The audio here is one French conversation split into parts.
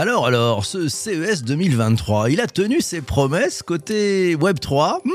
Alors, alors, ce CES 2023, il a tenu ses promesses côté Web3. Hmm,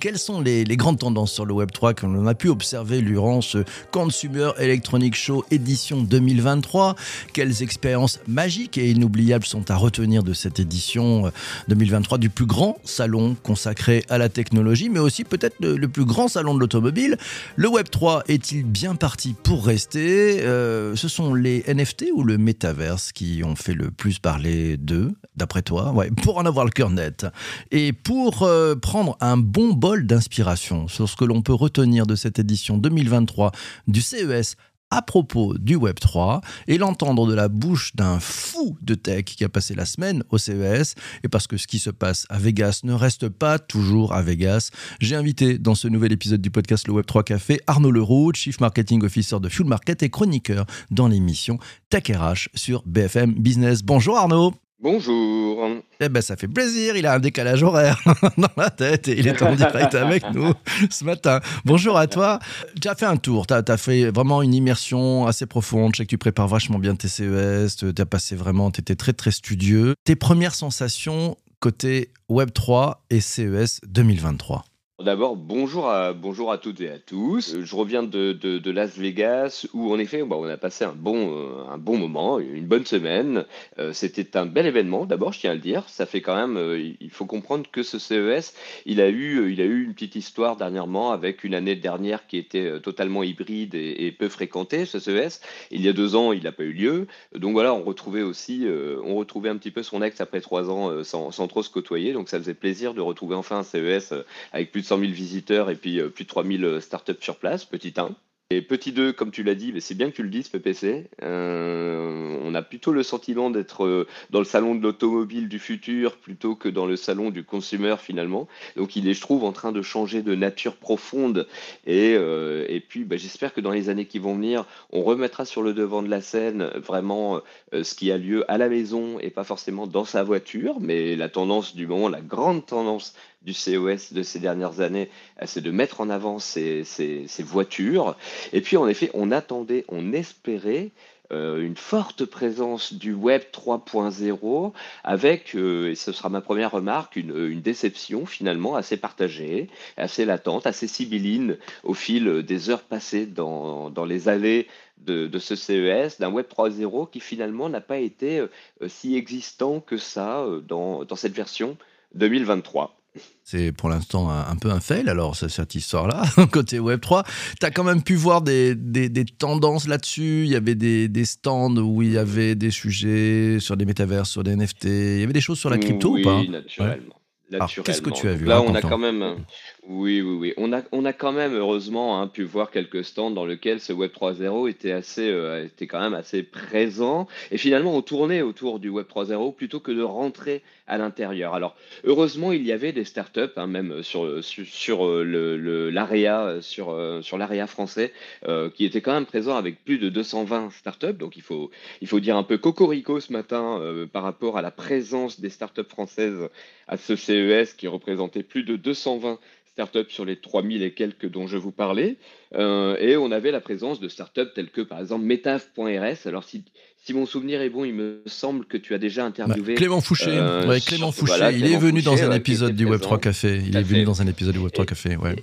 quelles sont les, grandes tendances sur le Web3 que l'on a pu observer durant ce Consumer Electronic Show édition 2023 Quelles expériences magiques et inoubliables sont à retenir de cette édition 2023 du plus grand salon consacré à la technologie, mais aussi peut-être le, le, plus grand salon de l'automobile? Le Web3 est-il bien parti pour rester? Euh, Ce sont les NFT ou le Metaverse qui ont fait le plus parler d'eux, d'après toi, ouais, pour en avoir le cœur net. Et pour euh, prendre un bon bol d'inspiration sur ce que l'on peut retenir de cette édition 2023 du CES à propos du Web3 et l'entendre de la bouche d'un fou de tech qui a passé la semaine au CES et parce que ce qui se passe à Vegas ne reste pas toujours à Vegas, j'ai invité dans ce nouvel épisode du podcast Le Web3 Café Arnaud Leroux, Chief Marketing Officer de Fuel Market et chroniqueur dans l'émission Tech RH sur BFM Business. Bonjour Arnaud Bonjour. Eh ben, ça fait plaisir. Il a un décalage horaire dans la tête et il est en direct avec nous ce matin. Bonjour à toi. Tu as fait un tour. Tu as, as, fait vraiment une immersion assez profonde. Je sais que tu prépares vachement bien tes CES. Tu as passé vraiment, tu étais très, très studieux. Tes premières sensations côté Web3 et CES 2023 D'abord, bonjour à, bonjour à toutes et à tous. Je reviens de, de, Las Vegas où, en effet, bon, on a passé un bon, euh, un bon moment, une bonne semaine. Euh, C'était un bel événement, d'abord, je tiens à le dire. Ça fait quand même, euh, il faut comprendre que ce CES, il a, eu, il a eu une petite histoire dernièrement avec une année dernière qui était euh, totalement hybride et, peu fréquentée, ce CES. Il y a deux ans, il n'a pas eu lieu. Donc voilà, on retrouvait aussi, euh, on retrouvait un petit peu son ex après trois ans sans, sans trop se côtoyer. Donc ça faisait plaisir de retrouver enfin un CES avec plus de 100 000 visiteurs et puis plus de 3000 startups sur place, petit 1. Et petit 2, comme tu l'as dit, mais c'est bien que tu le dises, PPC. Euh, on a plutôt le sentiment d'être dans le salon de l'automobile du futur plutôt que dans le salon du consumer finalement. Donc il est, je trouve, en train de changer de nature profonde. Et, euh, et puis bah, j'espère que dans les années qui vont venir, on remettra sur le devant de la scène vraiment euh, ce qui a lieu à la maison et pas forcément dans sa voiture. Mais la tendance du moment, la grande tendance du CES de ces dernières années, c'est de mettre en avant ces, ces, voitures. Et puis, en effet, on attendait, on espérait euh, une forte présence du Web 3.0 avec, euh, et ce sera ma première remarque, une, une, déception finalement assez partagée, assez latente, assez sibylline au fil des heures passées dans, dans les allées de, de, ce CES, d'un Web 3.0 qui finalement n'a pas été euh, si existant que ça dans, dans cette version 2023. C'est pour l'instant un, un, peu un fail, alors, cette histoire-là, côté Web3. Tu as quand même pu voir des, des, des tendances là-dessus. Il y avait des, des, stands où il y avait des sujets sur des métavers, sur des NFT. Il y avait des choses sur la crypto oui, ou pas naturellement. Ouais. Qu'est-ce que tu as vu Là, on a quand même. Oui, oui, oui. On a, on a quand même, heureusement, hein, pu voir quelques stands dans lesquels ce Web 3.0 était, assez, euh, était quand même assez présent. Et finalement, on tournait autour du Web 3.0 plutôt que de rentrer à l'intérieur. Alors, heureusement, il y avait des startups, hein, même sur, sur, sur le, l'AREA, sur, sur l'AREA français, euh, qui étaient quand même présents avec plus de 220 startups. Donc, il faut, il faut dire un peu cocorico ce matin euh, par rapport à la présence des startups françaises à ce CES qui représentait plus de 220 startups sur les 3000 et quelques dont je vous parlais. Euh, et on avait la présence de startups telles que, par exemple, Metaf.rs. Alors, si, si, mon souvenir est bon, il me semble que tu as déjà interviewé. Bah, Clément Fouché. Euh, ouais, Clément Fouché. Voilà, il Clément est venu Fouché, dans un épisode du Web3 Café. Il est venu dans un épisode du Web3 Café. Ouais.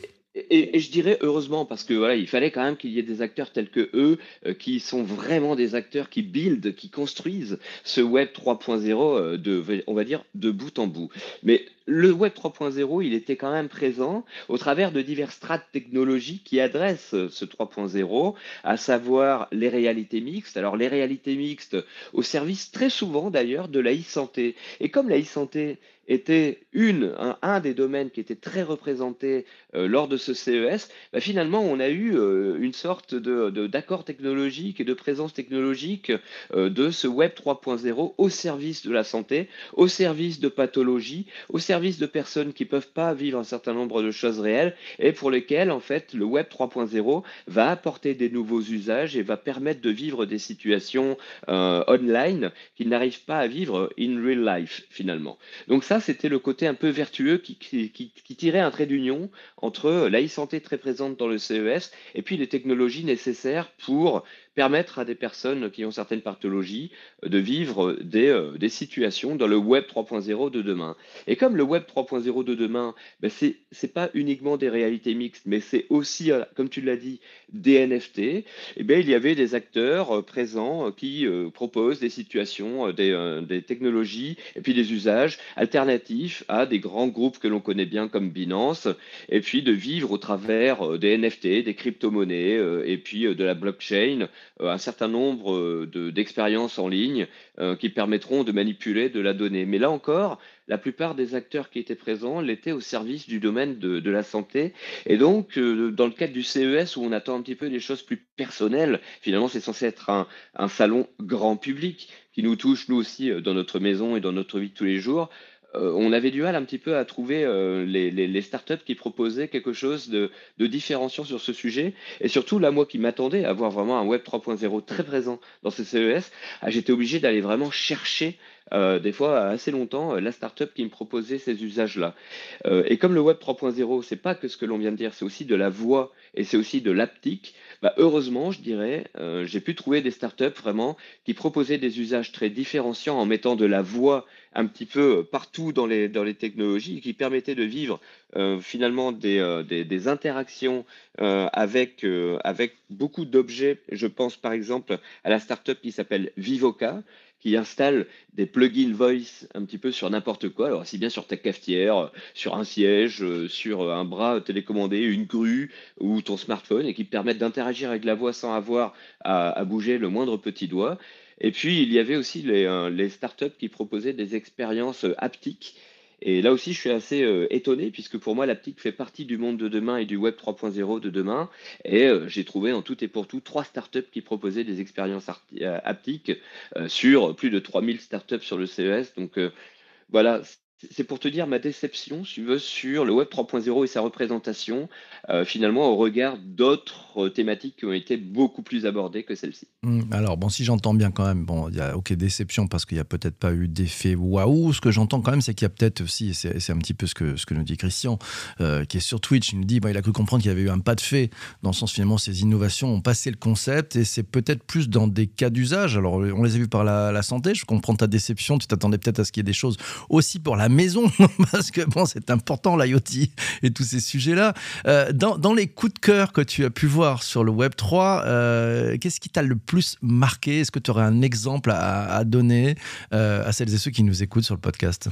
Et, et, je dirais heureusement parce que voilà, il fallait quand même qu'il y ait des acteurs tels que eux euh, qui sont vraiment des acteurs qui build, qui construisent ce web 3.0 euh, de, on va dire, de bout en bout. Mais le web 3.0, il était quand même présent au travers de diverses strates technologiques qui adressent ce 3.0, à savoir les réalités mixtes. Alors les réalités mixtes au service très souvent d'ailleurs de la e-santé. Et comme la e-santé était une, un, des domaines qui était très représenté euh, lors de ce CES, bah, finalement, on a eu une sorte de, d'accord technologique et de présence technologique de ce Web 3.0 au service de la santé, au service de pathologie, au service de personnes qui ne peuvent pas vivre un certain nombre de choses réelles et pour lesquelles, en fait, le Web 3.0 va apporter des nouveaux usages et va permettre de vivre des situations online qu'ils n'arrivent pas à vivre in real life, finalement. Donc ça, c'était le côté un peu vertueux qui, qui tirait un trait d'union entre la e-santé très présente dans le CES et puis les technologies nécessaires pour permettre à des personnes qui ont certaines pathologies euh, de vivre des, euh, des situations dans le Web 3.0 de demain. Et comme le Web 3.0 de demain, ben ce n'est pas uniquement des réalités mixtes, mais c'est aussi, euh, comme tu l'as dit, des NFT, et eh bien, il y avait des acteurs présents qui proposent des situations, des, des, technologies et puis des usages alternatifs à des grands groupes que l'on connaît bien comme Binance, et puis de vivre au travers des NFT, des crypto-monnaies et puis de la blockchain un certain nombre euh, d'expériences en ligne euh, qui permettront de manipuler de la donnée. Mais là encore, la plupart des acteurs qui étaient présents l'étaient au service du domaine de, la santé. Et donc, dans le cadre du CES, où on attend un petit peu des choses plus personnelles, finalement, c'est censé être un, un, salon grand public qui nous touche, nous aussi, dans notre maison et dans notre vie de tous les jours. Euh, on avait du mal un petit peu à trouver euh, les, startups qui proposaient quelque chose de, différenciant sur ce sujet. Et surtout, là, moi qui m'attendais à avoir vraiment un Web 3.0 très présent dans ces CES, ah, j'étais obligé d'aller vraiment chercher euh, des fois assez longtemps la startup qui me proposait ces usages-là. et comme le Web 3.0, c'est pas que ce que l'on vient de dire, c'est aussi de la voix et c'est aussi de l'aptique. Bah, heureusement, je dirais, j'ai pu trouver des startups vraiment qui proposaient des usages très différenciants en mettant de la voix un petit peu partout dans les, dans les technologies qui permettaient de vivre euh, finalement des, euh, des, interactions euh, avec, avec beaucoup d'objets. Je pense par exemple à la startup qui s'appelle Vivoca, qui installe des plugins voice un petit peu sur n'importe quoi, alors aussi bien sur ta cafetière, sur un siège, sur un bras télécommandé, une grue ou ton smartphone, et qui permettent d'interagir avec la voix sans avoir à bouger le moindre petit doigt. Et puis, il y avait aussi les, euh, startups qui proposaient des expériences euh, haptiques. Et là aussi, je suis assez euh, étonné, puisque pour moi, l'haptique fait partie du monde de demain et du Web 3.0 de demain. Et j'ai trouvé en tout et pour tout trois startups qui proposaient des expériences haptiques sur plus de 3000 startups sur le CES. Donc voilà, c'est pour te dire ma déception, si tu veux, sur le Web 3.0 et sa représentation, euh, finalement, au regard d'autres thématiques qui ont été beaucoup plus abordées que celle-ci. Mmh, alors, bon, si j'entends bien quand même, bon, il y a, ok, déception parce qu'il n'y a peut-être pas eu d'effet waouh. Ce que j'entends quand même, c'est qu'il y a peut-être aussi, c'est un petit peu ce que, ce que nous dit Christian, euh, qui est sur Twitch, il nous dit, bah, il a cru comprendre qu'il y avait eu un pas de fait, dans le sens finalement, ces innovations ont passé le concept et c'est peut-être plus dans des cas d'usage. Alors, on les a vus par la, la santé, je comprends ta déception, tu t'attendais peut-être à ce qu'il y ait des choses aussi pour la maison, parce que bon, c'est important l'IoT et tous ces sujets-là. Euh, dans, les coups de cœur que tu as pu voir sur le Web 3, euh, qu'est-ce qui t'a le plus marqué? Est-ce que tu aurais un exemple à, donner euh, à celles et ceux qui nous écoutent sur le podcast?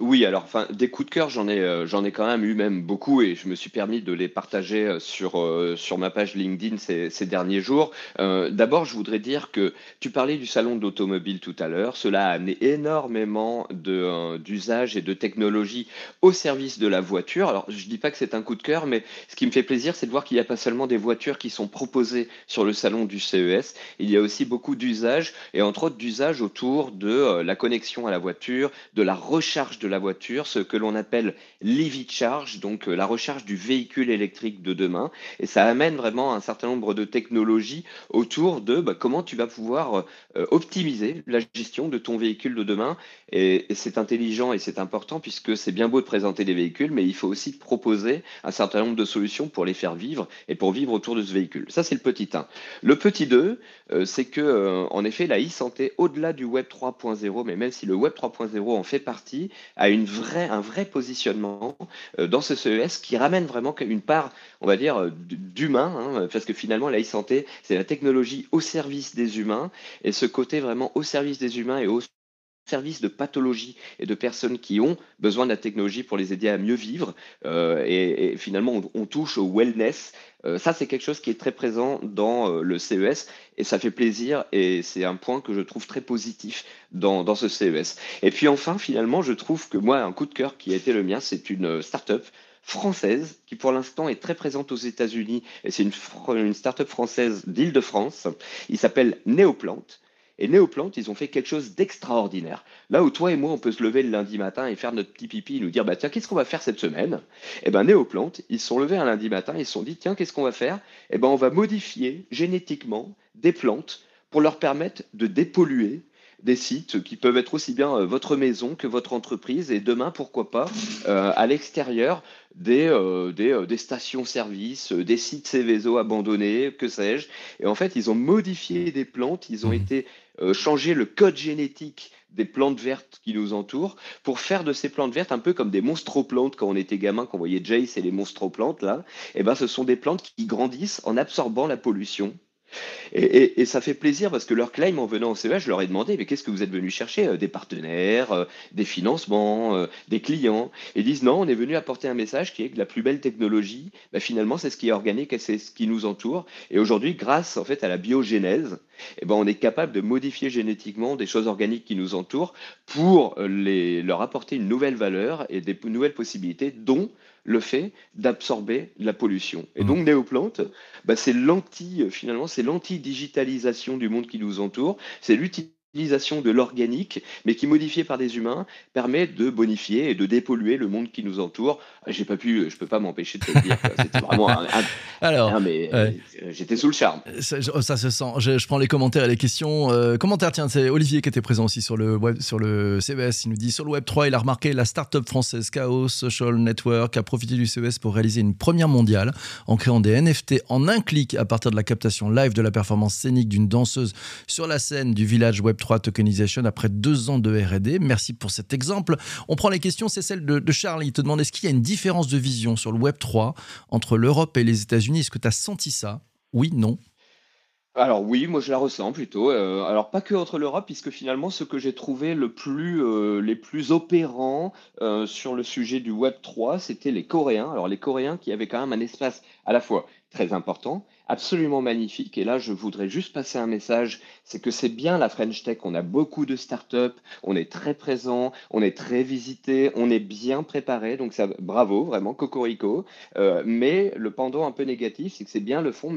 Oui, alors enfin des coups de cœur, j'en ai, euh, j'en ai quand même eu même beaucoup et je me suis permis de les partager euh, sur, euh, sur ma page LinkedIn ces, derniers jours. d'abord, je voudrais dire que tu parlais du salon de l'automobile tout à l'heure. Cela a amené énormément de, d'usages et de technologies au service de la voiture. Alors, je dis pas que c'est un coup de cœur, mais ce qui me fait plaisir, c'est de voir qu'il n'y a pas seulement des voitures qui sont proposées sur le salon du CES. Il y a aussi beaucoup d'usages et entre autres d'usages autour de la connexion à la voiture, de la recharge de la voiture, ce que l'on appelle l'EV charge, donc euh, la recharge du véhicule électrique de demain. Et ça amène vraiment un certain nombre de technologies autour de bah, comment tu vas pouvoir euh, optimiser la gestion de ton véhicule de demain. Et, c'est intelligent et c'est important puisque c'est bien beau de présenter des véhicules, mais il faut aussi proposer un certain nombre de solutions pour les faire vivre et pour vivre autour de ce véhicule. Ça, c'est le petit 1. Le petit 2, euh, c'est que, en effet, la e-santé, au-delà du Web 3.0, mais même si le Web 3.0 en fait partie, a une vraie, un vrai positionnement euh, dans ce CES qui ramène vraiment une part, on va dire, euh, d'humain, hein, parce que finalement, la e-santé, c'est la technologie au service des humains, et ce côté vraiment au service des humains et au service de pathologie et de personnes qui ont besoin de la technologie pour les aider à mieux vivre. Euh, et, finalement, on, touche au wellness. Euh, ça, c'est quelque chose qui est très présent dans euh, le CES et ça fait plaisir et c'est un point que je trouve très positif dans, dans, ce CES. Et puis enfin, finalement, je trouve que moi, un coup de cœur qui a été le mien, c'est une start-up française qui pour l'instant est très présente aux États-Unis et c'est une, une start-up française d'Île-de-France. Il s'appelle Néoplante. Et Néoplante, ils ont fait quelque chose d'extraordinaire. Là où toi et moi, on peut se lever le lundi matin et faire notre petit pipi et nous dire, bah tiens, qu'est-ce qu'on va faire cette semaine? Eh ben Néoplante, ils se sont levés un lundi matin, ils se sont dit, tiens, qu'est-ce qu'on va faire? Eh ben on va modifier génétiquement des plantes pour leur permettre de dépolluer des sites qui peuvent être aussi bien euh, votre maison que votre entreprise et demain, pourquoi pas, euh, à l'extérieur des, euh, des, stations-service, des sites Céveso abandonnés, que sais-je. Et en fait, ils ont modifié des plantes, ils ont mmh. Été changer le code génétique des plantes vertes qui nous entourent pour faire de ces plantes vertes un peu comme des monstroplantes quand on était gamin, quand on voyait Jace et les monstroplantes là. Et eh ben, ce sont des plantes qui grandissent en absorbant la pollution et, ça fait plaisir parce que leur claim en venant au CES, je leur ai demandé mais qu'est-ce que vous êtes venu chercher euh, Des partenaires, euh, des financements, euh, des clients? Ils disent non, on est venu apporter un message qui est que la plus belle technologie, bah, finalement, c'est ce qui est organique et c'est ce qui nous entoure. Et aujourd'hui, grâce en fait à la biogénèse, eh ben, on est capable de modifier génétiquement des choses organiques qui nous entourent pour leur apporter une nouvelle valeur et des nouvelles possibilités, dont le fait d'absorber la pollution. Et mmh. donc Néoplante, bah, c'est l'anti, finalement, c'est l'anti-digitalisation du monde qui nous entoure, c'est l'utilisation de l'organique, mais qui, modifié par des humains, permet de bonifier et de dépolluer le monde qui nous entoure. J'ai pas pu, je peux pas m'empêcher de te le dire. C'était vraiment un, Alors, mais euh, j'étais sous le charme. Ça, se sent. Je, prends les commentaires et les questions. Euh, commentaires, tiens, c'est Olivier qui était présent aussi sur le web, sur le CES. Il nous dit sur le Web 3, il a remarqué la start-up française Chaos Social Network a profité du CES pour réaliser une première mondiale en créant des NFT en un clic à partir de la captation live de la performance scénique d'une danseuse sur la scène du village Web 3 tokenisation après deux ans de R&D. Merci pour cet exemple. On prend les questions, c'est celle de, Charles. Il te demande est-ce qu'il y a une différence de vision sur le Web 3 entre l'Europe et les États-Unis? Est-ce que tu as senti ça? Oui, non alors oui, moi je la ressens plutôt. Euh, alors pas que entre l'Europe, puisque finalement ce que j'ai trouvé le plus, euh, les plus opérants euh, sur le sujet du Web 3, c'était les Coréens. Alors les Coréens qui avaient quand même un espace à la fois très important, absolument magnifique. Et là, je voudrais juste passer un message, c'est que c'est bien la French Tech. On a beaucoup de startups, on est très présent, on est très visité, on est bien préparé. Donc ça, bravo, vraiment, cocorico. Euh, mais le pendant un peu négatif, c'est que c'est bien le fond,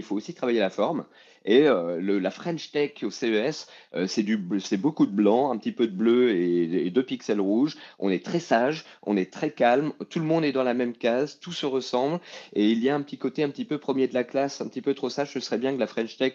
il faut aussi travailler la forme. Et euh, la French Tech au CES, euh, c'est beaucoup de blanc, un petit peu de bleu et, deux pixels rouges. On est très sage, on est très calme, tout le monde est dans la même case, tout se ressemble. Et il y a un petit côté un petit peu premier de la classe, un petit peu trop sage. Ce serait bien que la French Tech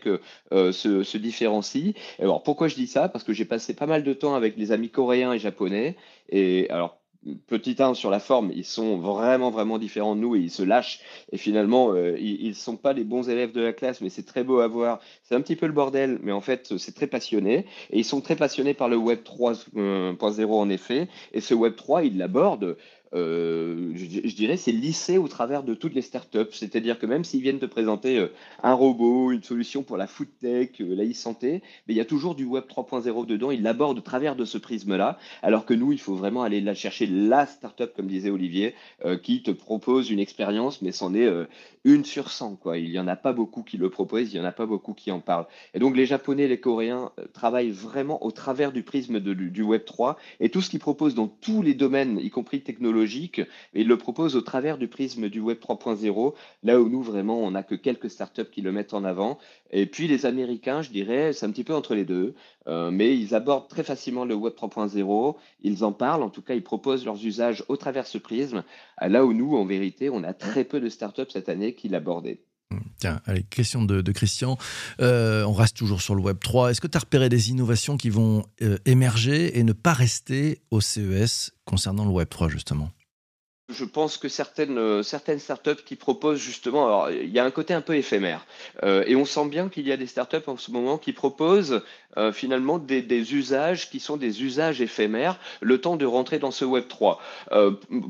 euh, se, se, différencie. Alors pourquoi je dis ça? Parce que j'ai passé pas mal de temps avec les amis coréens et japonais. Et alors petit 1 sur la forme, ils sont vraiment vraiment différents de nous et ils se lâchent. Et finalement euh, ils, ne sont pas les bons élèves de la classe mais c'est très beau à voir. C'est un petit peu le bordel mais en fait c'est très passionné. Et ils sont très passionnés par le web 3.0 euh, en effet. Et ce web 3 ils l'abordent euh, je, dirais, c'est lissé au travers de toutes les startups. C'est-à-dire que même s'ils viennent te présenter euh, un robot, une solution pour la food tech, euh, la e-santé, mais il y a toujours du web 3.0 dedans. Ils l'abordent au travers de ce prisme-là. Alors que nous, il faut vraiment aller la chercher la startup, comme disait Olivier, qui te propose une expérience, mais c'en est une sur 100. Quoi. Il n'y en a pas beaucoup qui le proposent, il n'y en a pas beaucoup qui en parlent. Et donc les Japonais, les Coréens travaillent vraiment au travers du prisme du web 3 et tout ce qu'ils proposent dans tous les domaines, y compris mais il le propose au travers du prisme du Web 3.0, là où nous, vraiment, on n'a que quelques startups qui le mettent en avant. Et puis les Américains, je dirais, c'est un petit peu entre les deux, euh, mais ils abordent très facilement le Web 3.0, ils en parlent, en tout cas, ils proposent leurs usages au travers ce prisme, là où nous, en vérité, on a très peu de startups cette année qui l'abordaient. Tiens, allez, question de, Christian. Euh, on reste toujours sur le Web 3. Est-ce que tu as repéré des innovations qui vont euh, émerger et ne pas rester au CES concernant le Web 3, justement? Je pense que certaines, euh, certaines startups qui proposent justement, alors il y a un côté un peu éphémère, euh, et on sent bien qu'il y a des startups en ce moment qui proposent euh, finalement des, usages qui sont des usages éphémères, le temps de rentrer dans ce Web 3.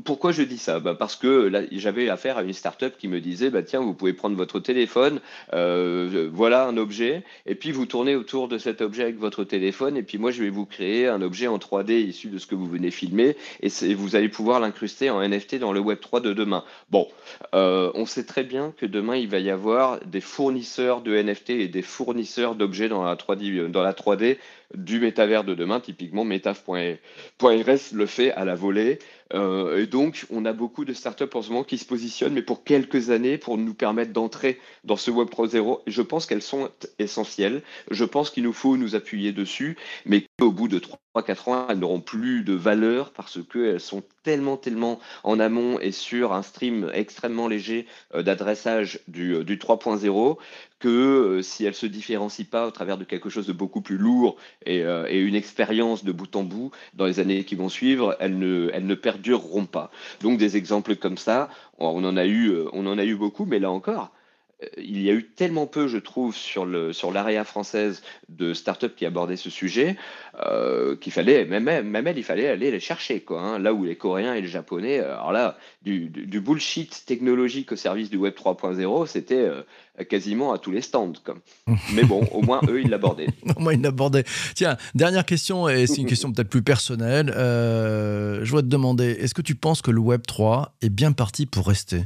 pourquoi je dis ça? Bah Parce que j'avais affaire à une startup qui me disait, bah, tiens, vous pouvez prendre votre téléphone, voilà un objet, et puis vous tournez autour de cet objet avec votre téléphone, et puis moi je vais vous créer un objet en 3D issu de ce que vous venez filmer, et vous allez pouvoir l'incruster en NFT dans le Web 3 de demain. Bon, euh, on sait très bien que demain, il va y avoir des fournisseurs de NFT et des fournisseurs d'objets dans la 3D, dans la 3D du métavers de demain. Typiquement, Metaf.rs le fait à la volée. Euh, et donc, on a beaucoup de startups en ce moment qui se positionnent, mais pour quelques années, pour nous permettre d'entrer dans ce Web 3.0. Je pense qu'elles sont essentielles. Je pense qu'il nous faut nous appuyer dessus, mais qu'au bout de 3-4 ans, elles n'auront plus de valeur parce qu'elles sont tellement, tellement en amont et sur un stream extrêmement léger euh, d'adressage du, du 3.0 que euh, si elles se différencient pas au travers de quelque chose de beaucoup plus lourd et, et une expérience de bout en bout dans les années qui vont suivre, elles ne, elles ne perdureront pas. Donc des exemples comme ça, on en a eu, euh, on en a eu beaucoup, mais là encore, euh, il y a eu tellement peu, je trouve, sur le l'area française de startups qui abordaient ce sujet euh, qu'il fallait même même elle, il fallait aller les chercher. Hein. là où les Coréens et les Japonais, alors là, du, bullshit technologique au service du Web 3.0, c'était quasiment à tous les stands. Mais bon, au moins eux, ils l'abordaient. au moins, ils l'abordaient. Tiens, dernière question, et c'est une question peut-être plus personnelle. je voudrais te demander, est-ce que tu penses que le Web 3 est bien parti pour rester?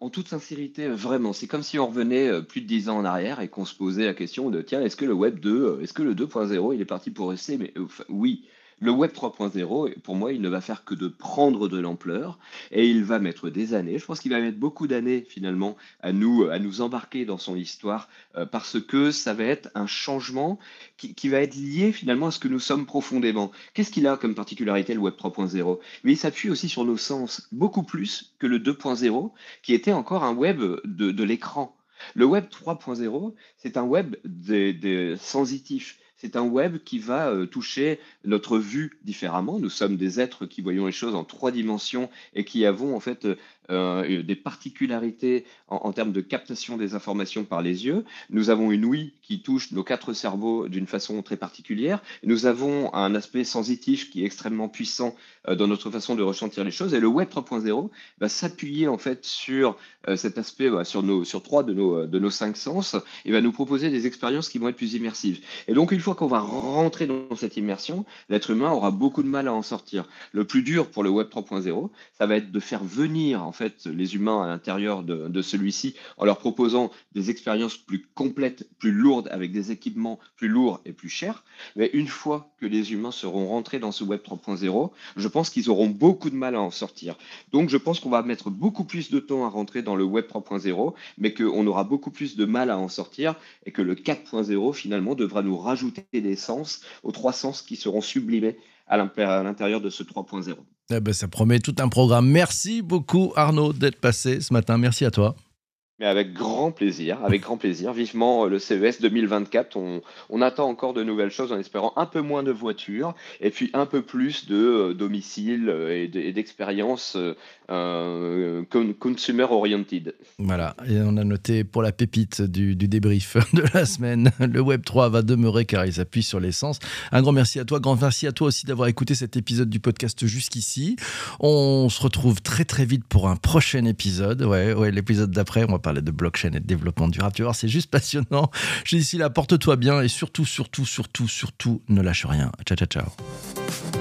En toute sincérité, euh, vraiment, c'est comme si on revenait euh, plus de 10 ans en arrière et qu'on se posait la question de tiens, est-ce que le Web 2, euh, est-ce que le 2.0, il est parti pour rester? Mais oui, le Web 3.0, pour moi, il ne va faire que de prendre de l'ampleur et il va mettre des années. Je pense qu'il va mettre beaucoup d'années finalement à nous, à nous embarquer dans son histoire euh, parce que ça va être un changement qui, va être lié finalement à ce que nous sommes profondément. Qu'est-ce qu'il a comme particularité le Web 3.0 Mais il s'appuie aussi sur nos sens beaucoup plus que le 2.0 qui était encore un web de, de l'écran. Le Web 3.0, c'est un web des, des sensitifs c'est un web qui va euh, toucher notre vue différemment. Nous sommes des êtres qui voyons les choses en trois dimensions et qui avons en fait euh, des particularités en, termes de captation des informations par les yeux. Nous avons une ouïe qui touche nos quatre cerveaux d'une façon très particulière. Nous avons un aspect sensitif qui est extrêmement puissant euh, dans notre façon de ressentir les choses. Et le Web 3.0 va s'appuyer en fait sur euh, cet aspect, bah, sur, nos, sur trois de nos, de nos cinq sens, et va nous proposer des expériences qui vont être plus immersives. Et donc une fois qu'on va rentrer dans cette immersion, l'être humain aura beaucoup de mal à en sortir. Le plus dur pour le Web 3.0, ça va être de faire venir en fait les humains à l'intérieur de, celui-ci en leur proposant des expériences plus complètes, plus lourdes, avec des équipements plus lourds et plus chers. Mais une fois que les humains seront rentrés dans ce Web 3.0, je pense qu'ils auront beaucoup de mal à en sortir. Donc je pense qu'on va mettre beaucoup plus de temps à rentrer dans le Web 3.0, mais qu'on aura beaucoup plus de mal à en sortir et que le 4.0 finalement devra nous rajouter des sens aux trois sens qui seront sublimés à l'intérieur de ce 3.0. Eh ben, ça promet tout un programme. Merci beaucoup Arnaud d'être passé ce matin. Merci à toi. Mais avec grand plaisir, avec grand plaisir. Vivement euh, le CES 2024. On, attend encore de nouvelles choses en espérant un peu moins de voitures et puis un peu plus de euh, domiciles euh, et d'expériences euh, consumer oriented. Voilà, et on a noté pour la pépite du, débrief de la semaine, le Web 3 va demeurer car il s'appuie sur l'essence. Un grand merci à toi, grand merci à toi aussi d'avoir écouté cet épisode du podcast jusqu'ici. On se retrouve très très vite pour un prochain épisode. Ouais, ouais, l'épisode d'après, on va de blockchain et de développement durable. Tu vois, c'est juste passionnant. J'ai ici là, porte-toi bien et surtout, surtout, surtout, surtout, ne lâche rien. Ciao, ciao, ciao.